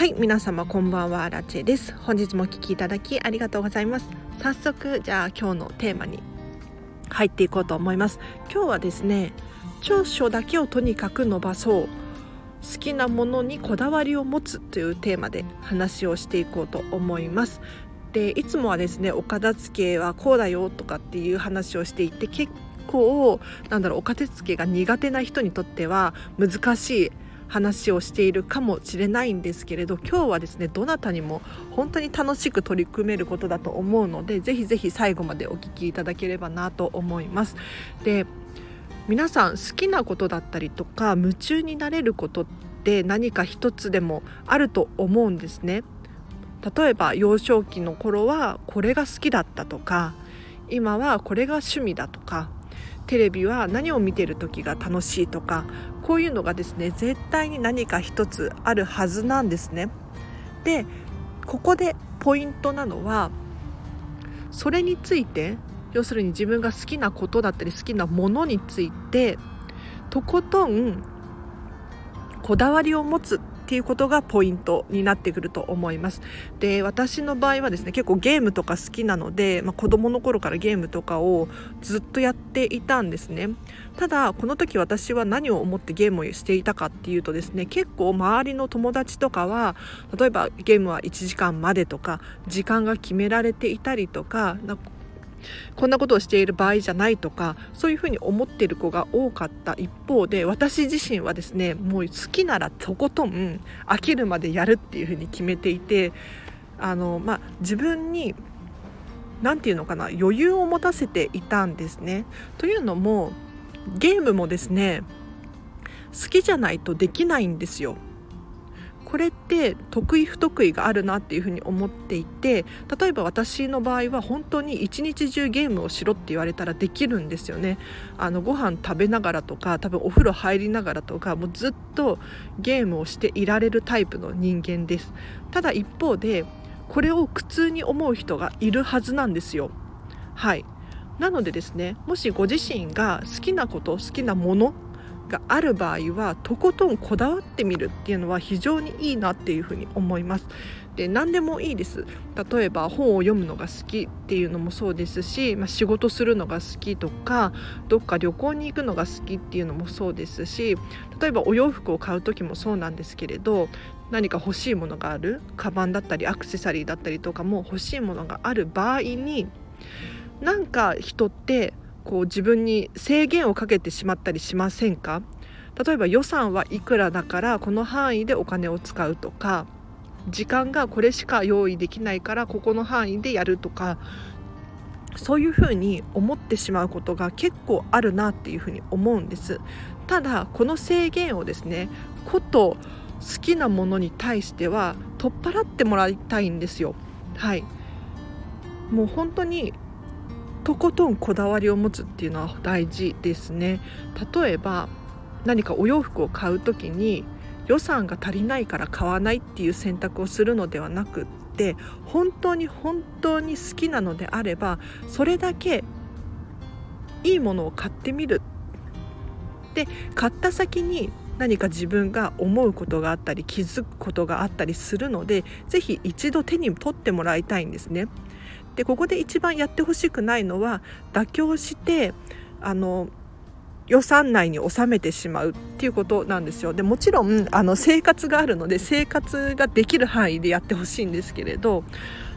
はい皆様こんばんはラチェです。本日もお聞きいただきありがとうございます。早速じゃあ今日のテーマに入っていこうと思います。今日はですね長所だけをとにかく伸ばそう。好きなものにこだわりを持つというテーマで話をしていこうと思います。でいつもはですねお片付けはこうだよとかっていう話をしていて結構なんだろうお片付けが苦手な人にとっては難しい話をしているかもしれないんですけれど今日はですねどなたにも本当に楽しく取り組めることだと思うのでぜひぜひ最後までお聞きいただければなと思います。で皆さん好きなことだったりとか夢中になれることって何か一つでもあると思うんですね。例えば幼少期の頃はこれが好きだったとか今はこれが趣味だとかテレビは何を見てる時が楽しいとかこういうのがですね絶対に何か一つあるはずなんですね。でここでポイントなのはそれについて要するに自分が好きなことだったり好きなものについてとことんこだわりを持つっていうことがポイントになってくると思います。で私の場合はですね結構ゲームとか好きなので、まあ、子供の頃からゲームとかをずっとやっていたんですね。ただこの時私は何を思ってゲームをしていたかっていうとですね結構周りの友達とかは例えばゲームは1時間までとか時間が決められていたりとかこんなことをしている場合じゃないとかそういうふうに思っている子が多かった一方で私自身はですねもう好きならとことん飽きるまでやるっていうふうに決めていてあの、まあ、自分に何て言うのかな余裕を持たせていたんですね。というのもゲームもですね好きじゃないとできないんですよ。これって得意不得意があるなっていうふうに思っていて例えば私の場合は本当に一日中ゲームをしろって言われたらできるんですよね。あのご飯食べながらとか多分お風呂入りながらとかもうずっとゲームをしていられるタイプの人間です。ただ一方でこれを苦痛に思う人がいるはずなんですよ。はい。なのでですねもしご自身が好きなこと好きなものがある場合はとことんこだわってみるっていうのは非常にいいなっていうふうに思います。で何でもいいです例えば本を読むのが好きっていうのもそうですし、まあ、仕事するのが好きとかどっか旅行に行くのが好きっていうのもそうですし例えばお洋服を買う時もそうなんですけれど何か欲しいものがあるカバンだったりアクセサリーだったりとかも欲しいものがある場合になんか人ってこう自分に制限をかけてしまったりしませんか？例えば予算はいくらだからこの範囲でお金を使うとか時間がこれしか用意できないからここの範囲でやるとかそういうふうに思ってしまうことが結構あるなっていうふうに思うんです。ただこの制限をですねこと好きなものに対しては取っ払ってもらいたいんですよ。はい。もう本当にとことんこだわりを持つっていうのは大事ですね例えば何かお洋服を買う時に予算が足りないから買わないっていう選択をするのではなくって本当に本当に好きなのであればそれだけいいものを買ってみるで買った先に何か自分が思うことがあったり気づくことがあったりするので是非一度手に取ってもらいたいんですね。でここで一番やってほしくないのは妥協してあの予算内に収めてしまうっていうことなんですよでもちろんあの生活があるので生活ができる範囲でやってほしいんですけれど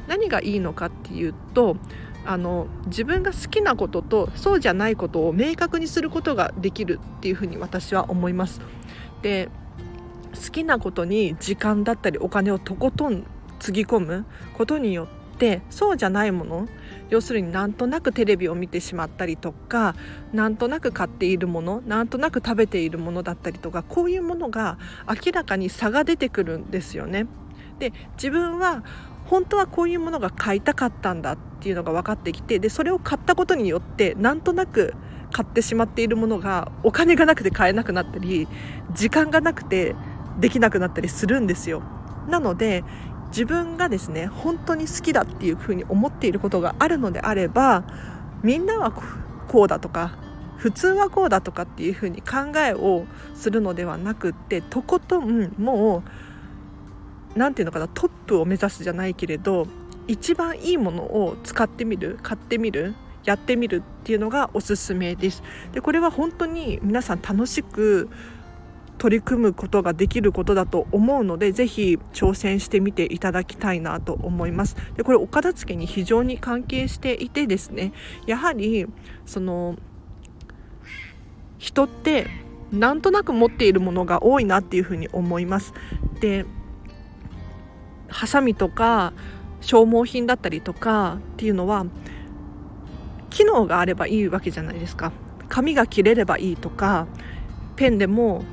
何がいいのかっていうとあの自分が好きなこととそうじゃないことを明確にすることができるっていうふうに私は思います。で好きなことに時間だったりお金をとことんつぎ込むことによってってそうじゃないもの要するになんとなくテレビを見てしまったりとかなんとなく買っているものなんとなく食べているものだったりとかこういうものが明らかに差が出てくるんですよね。で自分は本当はこういうものが買いたかったんだっていうのが分かってきてでそれを買ったことによってなんとなく買ってしまっているものがお金がなくて買えなくなったり時間がなくてできなくなったりするんですよ。なので自分がですね本当に好きだっていうふうに思っていることがあるのであればみんなはこうだとか普通はこうだとかっていうふうに考えをするのではなくってとことんもう何て言うのかなトップを目指すじゃないけれど一番いいものを使ってみる買ってみるやってみるっていうのがおすすめです。でこれは本当に皆さん楽しく取り組むことができることだと思うのでぜひ挑戦してみていただきたいなと思います。でこれお片付けに非常に関係していてですねやはりその人ってなんとなく持っているものが多いなっていうふうに思います。でハサミとか消耗品だったりとかっていうのは機能があればいいわけじゃないですか。紙が切れればいいとかペンでも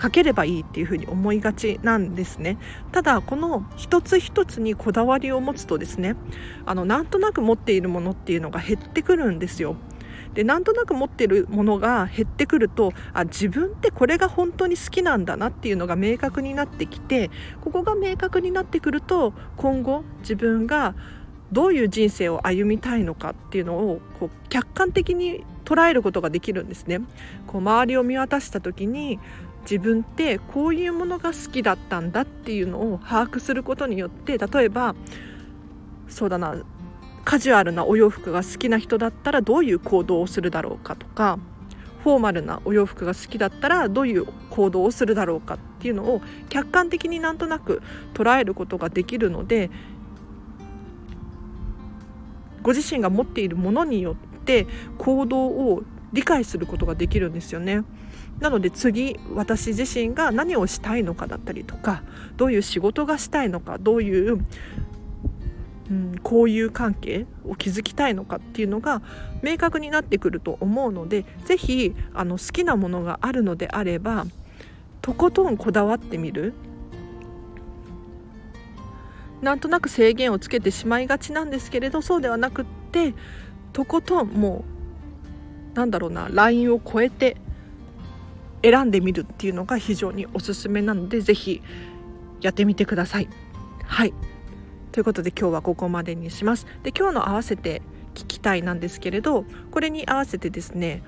書ければいいっていうふうに思いがちなんですねただこの一つ一つにこだわりを持つとですねあのなんとなく持っているものっていうのが減ってくるんですよでなんとなく持っているものが減ってくるとあ自分ってこれが本当に好きなんだなっていうのが明確になってきてここが明確になってくると今後自分がどういう人生を歩みたいのかっていうのをこう客観的に捉えることができるんですね。こう周りを見渡した時に自分ってこういうものが好きだったんだっていうのを把握することによって例えばそうだなカジュアルなお洋服が好きな人だったらどういう行動をするだろうかとかフォーマルなお洋服が好きだったらどういう行動をするだろうかっていうのを客観的になんとなく捉えることができるのでご自身が持っているものによって行動を理解することができるんですよね。なので次私自身が何をしたいのかだったりとかどういう仕事がしたいのかどういう、うん、交友関係を築きたいのかっていうのが明確になってくると思うので是非好きなものがあるのであればとことんこだわってみる。なんとなく制限をつけてしまいがちなんですけれどそうではなくってとことんもうなんだろうなラインを超えて選んでみるっていうのが非常におすすめなので是非やってみてください。はいということで今日はここまでにします。で今日の合わせて聞きたいなんですけれどこれに合わせてですね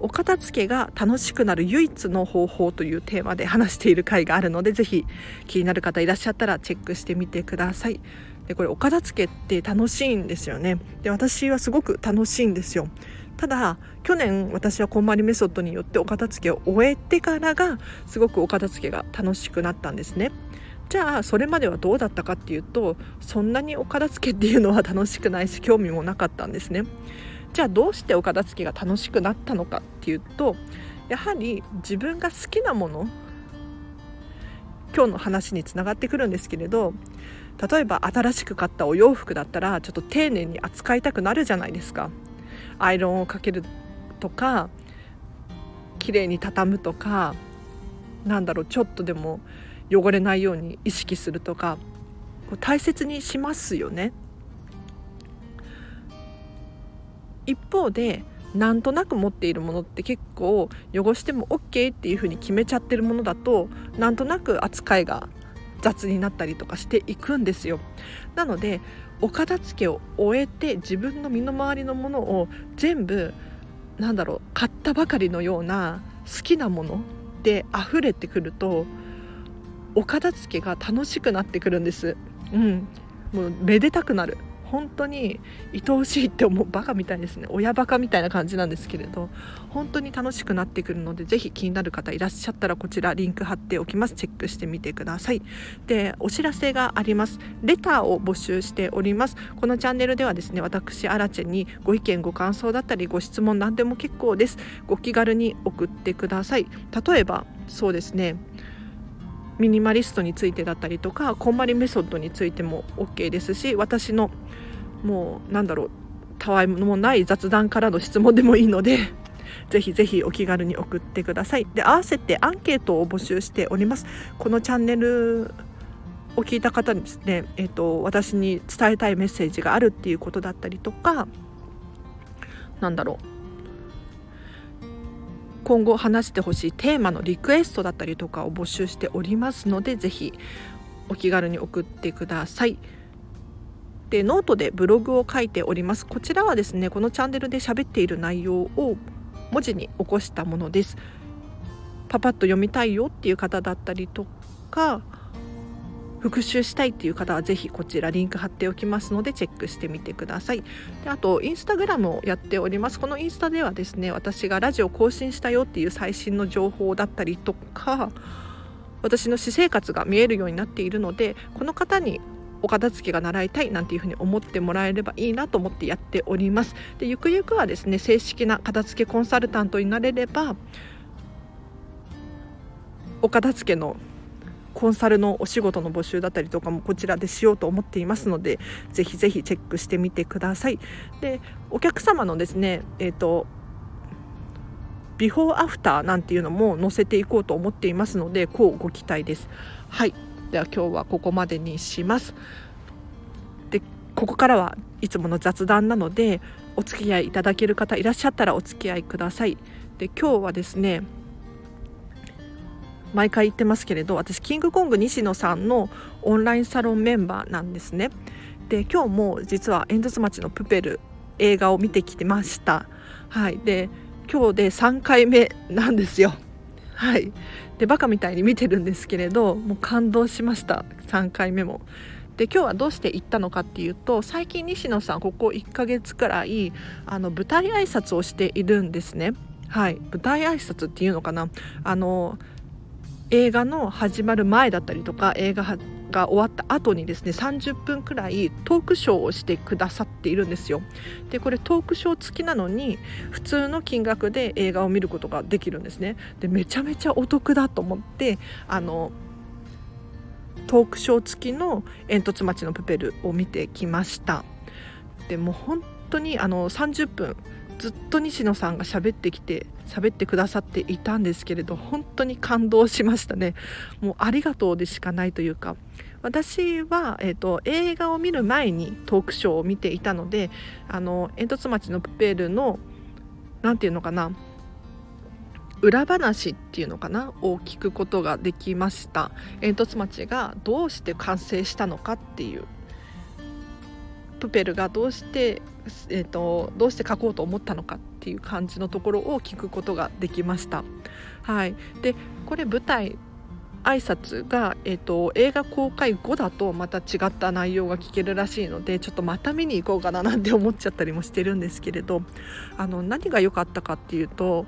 お片付けが楽しくなる唯一の方法というテーマで話している回があるのでぜひ気になる方いらっしゃったらチェックしてみてください。でこれお片付けって楽しいんですよね。で私はすごく楽しいんですよ。ただ去年私はこんまりメソッドによってお片付けを終えてからがすごくお片付けが楽しくなったんですね。じゃあそれまではどうだったかっていうとそんなにお片付けっていうのは楽しくないし興味もなかったんですね。じゃあどうしてお片付けが楽しくなったのかっていうとやはり自分が好きなもの今日の話につながってくるんですけれど例えば新しく買ったお洋服だったらちょっと丁寧に扱いたくなるじゃないですかアイロンをかけるとか綺麗に畳むとかなんだろうちょっとでも汚れないように意識するとか大切にしますよね。一方でなんとなく持っているものって結構汚しても OK っていうふうに決めちゃってるものだとなんとなく扱いが雑になったりとかしていくんですよ。なのでお片付けを終えて自分の身の回りのものを全部なんだろう買ったばかりのような好きなもので溢れてくるとお片付けが楽しくなってくるんです。うん、もうめでたくなる。本当に愛おしいって思うバカみたいですね。親バカみたいな感じなんですけれど本当に楽しくなってくるのでぜひ気になる方いらっしゃったらこちらリンク貼っておきます。チェックしてみてください。でお知らせがあります。レターを募集しております。このチャンネルではですね私アラチェにご意見ご感想だったりご質問何でも結構です。ご気軽に送ってください。例えばそうですね。ミニマリストについてだったりとかこんまりメソッドについても OK ですし私のもうなんだろうたわいもない雑談からの質問でもいいので ぜひぜひお気軽に送ってください。で合わせてアンケートを募集しております。このチャンネルを聞いた方にですね、えーと、私に伝えたいメッセージがあるっていうことだったりとかなんだろう。今後話してほしいテーマのリクエストだったりとかを募集しておりますので是非お気軽に送ってください。でノートでブログを書いておりますこちらはですねこのチャンネルで喋っている内容を文字に起こしたものですパパッと読みたいよっていう方だったりとか復習したいっていう方はぜひこちらリンク貼っておきますのでチェックしてみてください。であとインスタグラムをやっております。このインスタではですね私がラジオ更新したよっていう最新の情報だったりとか私の私生活が見えるようになっているのでこの方にお片付けが習いたいなんていうふうに思ってもらえればいいなと思ってやっております。でゆくゆくはですね正式な片付けコンサルタントになれればお片付けのコンサルのお仕事の募集だったりとかもこちらでしようと思っていますのでぜひぜひチェックしてみてください。でお客様のですねえっ、ー、とビフォーアフターなんていうのも載せていこうと思っていますのでこうご期待です。はい。では今日はここまでにします。でここからはいつもの雑談なのでお付き合いいただける方いらっしゃったらお付き合いください。で今日はですね毎回言ってますけれど私キングコング西野さんのオンラインサロンメンバーなんですね。で今日も実は煙突町のプペル映画を見てきてました。はい。で今日で3回目なんですよ。はい。でバカみたいに見てるんですけれどもう感動しました。3回目も。で今日はどうして行ったのかっていうと最近西野さんここ1ヶ月くらいあの舞台挨拶をしているんですね。はい。舞台挨拶っていうのかな。あの映画の始まる前だったりとか映画が終わった後にですね30分くらいトークショーをしてくださっているんですよ。でこれトークショー付きなのに普通の金額で映画を見ることができるんですね。でめちゃめちゃお得だと思ってあのトークショー付きの煙突町のプペルを見てきました。でも本当にあの30分ずっと西野さんが喋ってきて喋ってくださっていたんですけれど本当に感動しましたね。もうありがとうでしかないというか。私は、えーと、映画を見る前にトークショーを見ていたのであの煙突町のプペルの何て言うのかな裏話っていうのかなを聞くことができました。煙突町がどうして完成したのかっていう。プペルがどうして、えーと、どうして書こうと思ったのかっていう感じのところを聞くことができました。はい、でこれ舞台挨拶が、えーと、映画公開後だとまた違った内容が聞けるらしいのでちょっとまた見に行こうかななんて思っちゃったりもしてるんですけれどあの何が良かったかっていうと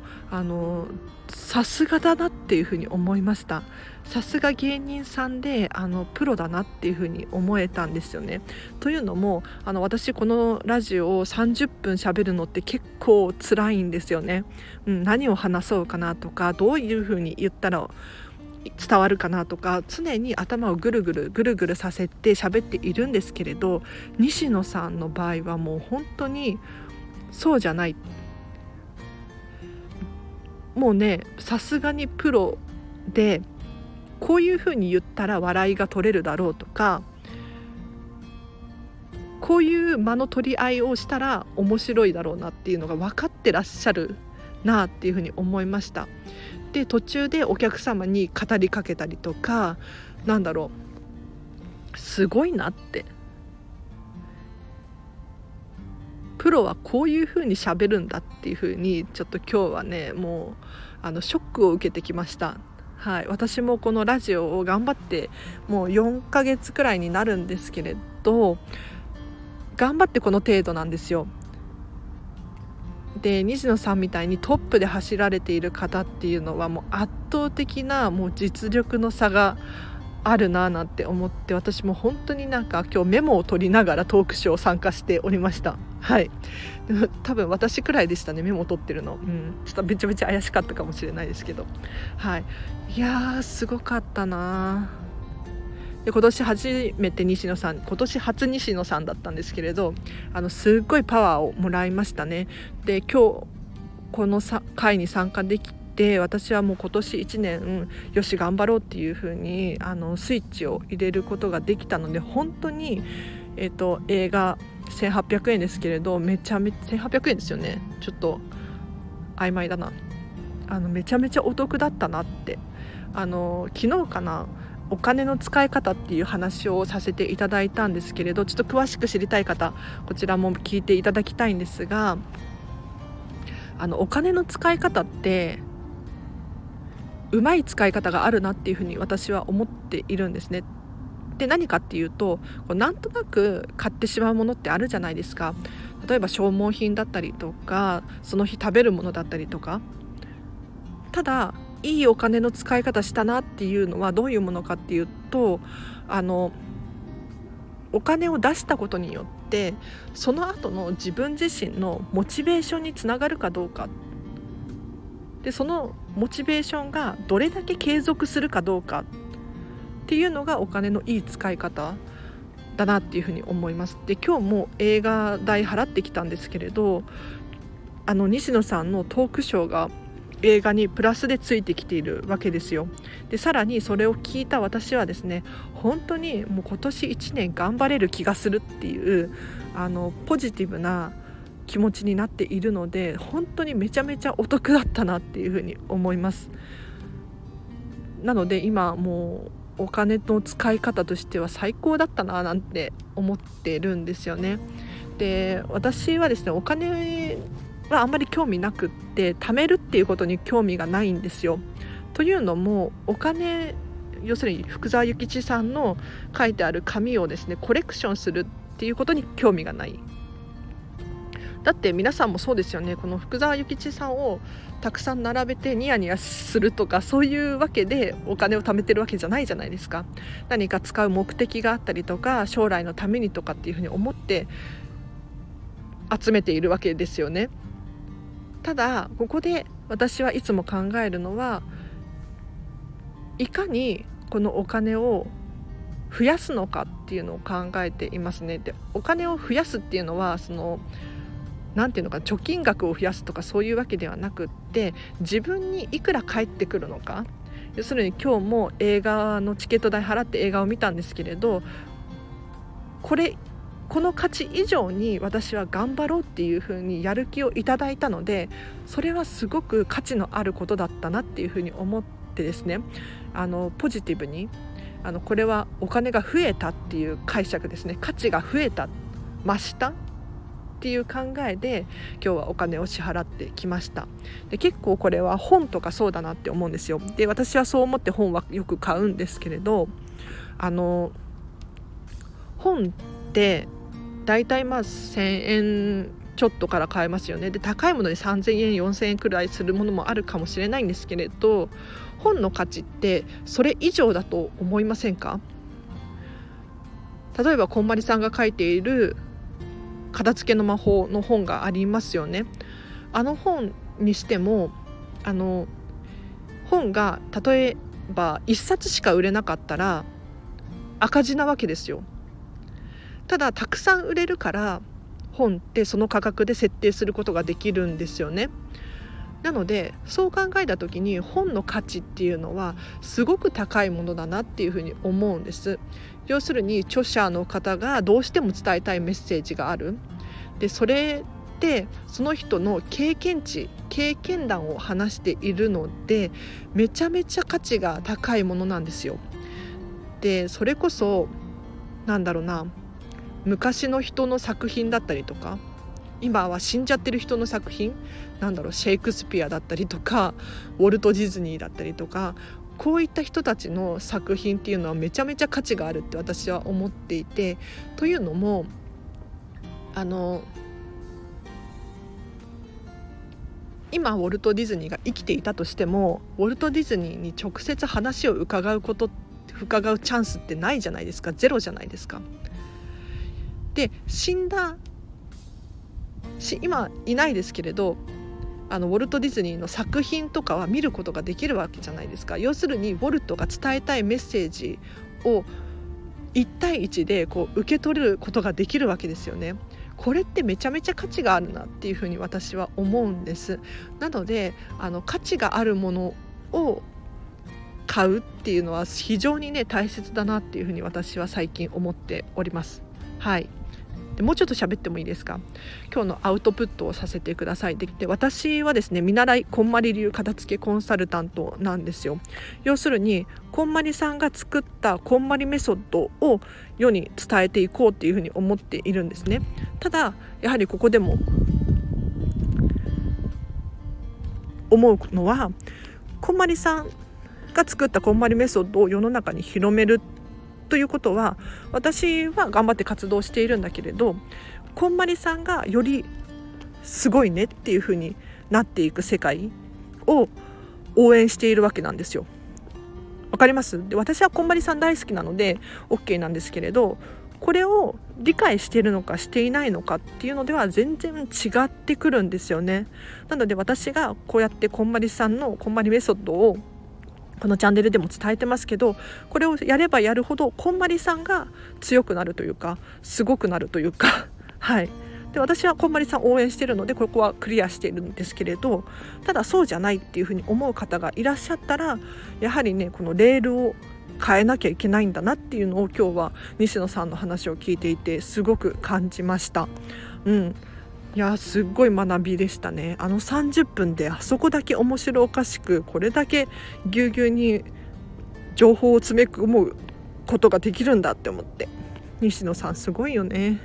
さすがだなっていうふうに思いました。さすが芸人さんであのプロだなっていうふうに思えたんですよね。というのもあの私このラジオを30分しゃべるのって結構辛いんですよね、うん、何を話そうかなとかどういうふうに言ったら伝わるかなとか常に頭をぐるぐるぐるぐるさせて喋っているんですけれど西野さんの場合はもう本当にそうじゃないもうねさすがにプロでこういうふうに言ったら笑いが取れるだろうとかこういう間の取り合いをしたら面白いだろうなっていうのが分かってらっしゃるなっていうふうに思いました。で途中でお客様に語りかけたりとかなんだろうすごいなって。プロはこういうふうにしゃべるんだっていうふうにちょっと今日はねもうあのショックを受けてきました。はい、私もこのラジオを頑張ってもう4ヶ月くらいになるんですけれど頑張ってこの程度なんですよ。で西野さんみたいにトップで走られている方っていうのはもう圧倒的なもう実力の差があるななんて思って私も本当になんか今日メモを取りながらトークショー参加しておりました。はい。多分私くらいでしたねメモを取ってるの、うん、ちょっとめちゃめちゃ怪しかったかもしれないですけど。はい。いやーすごかったなで今年初めて西野さん今年初西野さんだったんですけれどあのすっごいパワーをもらいましたね。で今日この会に参加できて私はもう今年1年よし頑張ろうっていう風にあにスイッチを入れることができたので本当に、えーと、映画1800円ですけれどめちゃめちゃ1800円ですよね。ちょっと曖昧だな。あのめちゃめちゃお得だったなって。あの昨日かなお金の使い方っていう話をさせていただいたんですけれどちょっと詳しく知りたい方こちらも聞いていただきたいんですがあのお金の使い方ってうまい使い方があるなっていうふうに私は思っているんですね。で何かっていうとこうなんとなく買ってしまうものってあるじゃないですか例えば消耗品だったりとかその日食べるものだったりとかただいいお金の使い方したなっていうのはどういうものかっていうとあのお金を出したことによってその後の自分自身のモチベーションにつながるかどうかでそのモチベーションがどれだけ継続するかどうかっていうのがお金のいい使い方だなっていうふうに思います。で今日も映画代払ってきたんですけれどあの西野さんのトークショーが映画にプラスでついてきているわけですよ。でさらにそれを聞いた私はですね本当にもう今年1年頑張れる気がするっていうあのポジティブな気持ちになっているので本当にめちゃめちゃお得だったなっていうふうに思います。なので今もうお金の使い方としては最高だったななんて思ってるんですよね。で私はですねお金はあんまり興味なくって貯めるっていうことに興味がないんですよ。というのもお金要するに福沢諭吉さんの書いてある紙をですねコレクションするっていうことに興味がない。だって皆さんもそうですよねこの福沢諭吉さんをたくさん並べてニヤニヤするとかそういうわけでお金を貯めてるわけじゃないじゃないですか何か使う目的があったりとか将来のためにとかっていうふうに思って集めているわけですよねただここで私はいつも考えるのはいかにこのお金を増やすのかっていうのを考えていますね。でお金を増やすっていうのはその何て言うのか貯金額を増やすとかそういうわけではなくって自分にいくら返ってくるのか要するに今日も映画のチケット代払って映画を見たんですけれどこれこの価値以上に私は頑張ろうっていうふうにやる気をいただいたのでそれはすごく価値のあることだったなっていうふうに思ってですね。あのポジティブにあのこれはお金が増えたっていう解釈ですね。価値が増えた増したっていう考えで今日はお金を支払ってきました。で結構これは本とかそうだなって思うんですよ。で私はそう思って本はよく買うんですけれどあの本って大体まあ1,000円ちょっとから買えますよねで高いもので3,000円4,000円くらいするものもあるかもしれないんですけれど本の価値ってそれ以上だと思いませんか？例えばこんまりさんが書いている「片付けの魔法」の本がありますよね。あの本にしてもあの本が例えば1冊しか売れなかったら赤字なわけですよ。ただたくさん売れるから本ってその価格で設定することができるんですよね。なのでそう考えた時に本の価値っていうのはすごく高いものだなっていうふうに思うんです。要するに著者の方がどうしても伝えたいメッセージがある。でそれってその人の経験値経験談を話しているのでめちゃめちゃ価値が高いものなんですよ。でそれこそなんだろうな昔の人の作品だったりとか今は死んじゃってる人の作品なんだろうシェイクスピアだったりとか ウォルト・ディズニーだったりとかこういった人たちの作品っていうのはめちゃめちゃ価値があるって私は思っていてというのもあの今ウォルト・ディズニーが生きていたとしてもウォルト・ディズニーに直接話を伺うこと伺うチャンスってないじゃないですかゼロじゃないですか。で死んだし今いないですけれどあのウォルト・ディズニーの作品とかは見ることができるわけじゃないですか要するにウォルトが伝えたいメッセージを1対1でこう受け取ることができるわけですよね。これってめちゃめちゃ価値があるなっていうふに私は思うんです。なのであの価値があるものを買うっていうのは非常にね大切だなっていうふうに私は最近思っております。はいでもうちょっと喋ってもいいですか？今日のアウトプットをさせてください。でで私はですね見習いこんまり流片付けコンサルタントなんですよ。要するにこんまりさんが作ったこんまりメソッドを世に伝えていこうっていうふうに思っているんですね。ただやはりここでも思うのはこんまりさんが作ったこんまりメソッドを世の中に広めるっということは私は頑張って活動しているんだけれどこんまりさんがよりすごいねっていう風になっていく世界を応援しているわけなんですよ。わかります？で私はこんまりさん大好きなので OK なんですけれどこれを理解しているのかしていないのかっていうのでは全然違ってくるんですよね。なので私がこうやってこんまりさんのこんまりメソッドをこのチャンネルでも伝えてますけどこれをやればやるほどこんまりさんが強くなるというかすごくなるというか はいで私はこんまりさん応援してるのでここはクリアしているんですけれどただそうじゃないっていうふうに思う方がいらっしゃったらやはりねこのレールを変えなきゃいけないんだなっていうのを今日は西野さんの話を聞いていてすごく感じました。うんいやすっごい学びでしたねあの30分であそこだけ面白おかしくこれだけぎゅうぎゅうに情報を詰め込むことができるんだって思って西野さんすごいよね。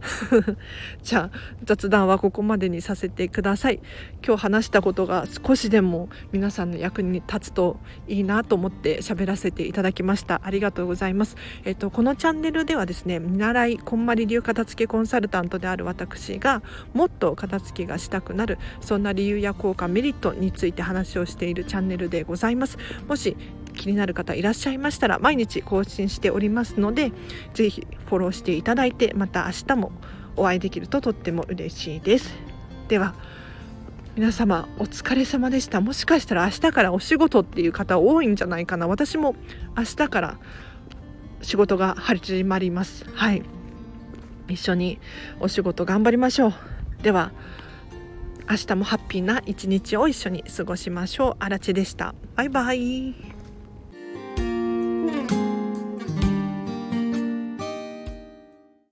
じゃあ雑談はここまでにさせてください。今日話したことが少しでも皆さんの役に立つといいなと思って喋らせていただきました。ありがとうございます。えっとこのチャンネルではですね見習いこんまり流片付けコンサルタントである私がもっと片付けがしたくなるそんな理由や効果メリットについて話をしているチャンネルでございます。もし気になる方いらっしゃいましたら毎日更新しておりますのでぜひフォローしていただいてまた明日もお会いできるととっても嬉しいです。では皆様お疲れ様でした。もしかしたら明日からお仕事っていう方多いんじゃないかな。私も明日から仕事が始まります。はい。一緒にお仕事頑張りましょう。では明日もハッピーな一日を一緒に過ごしましょう。あらでした。バイバイ。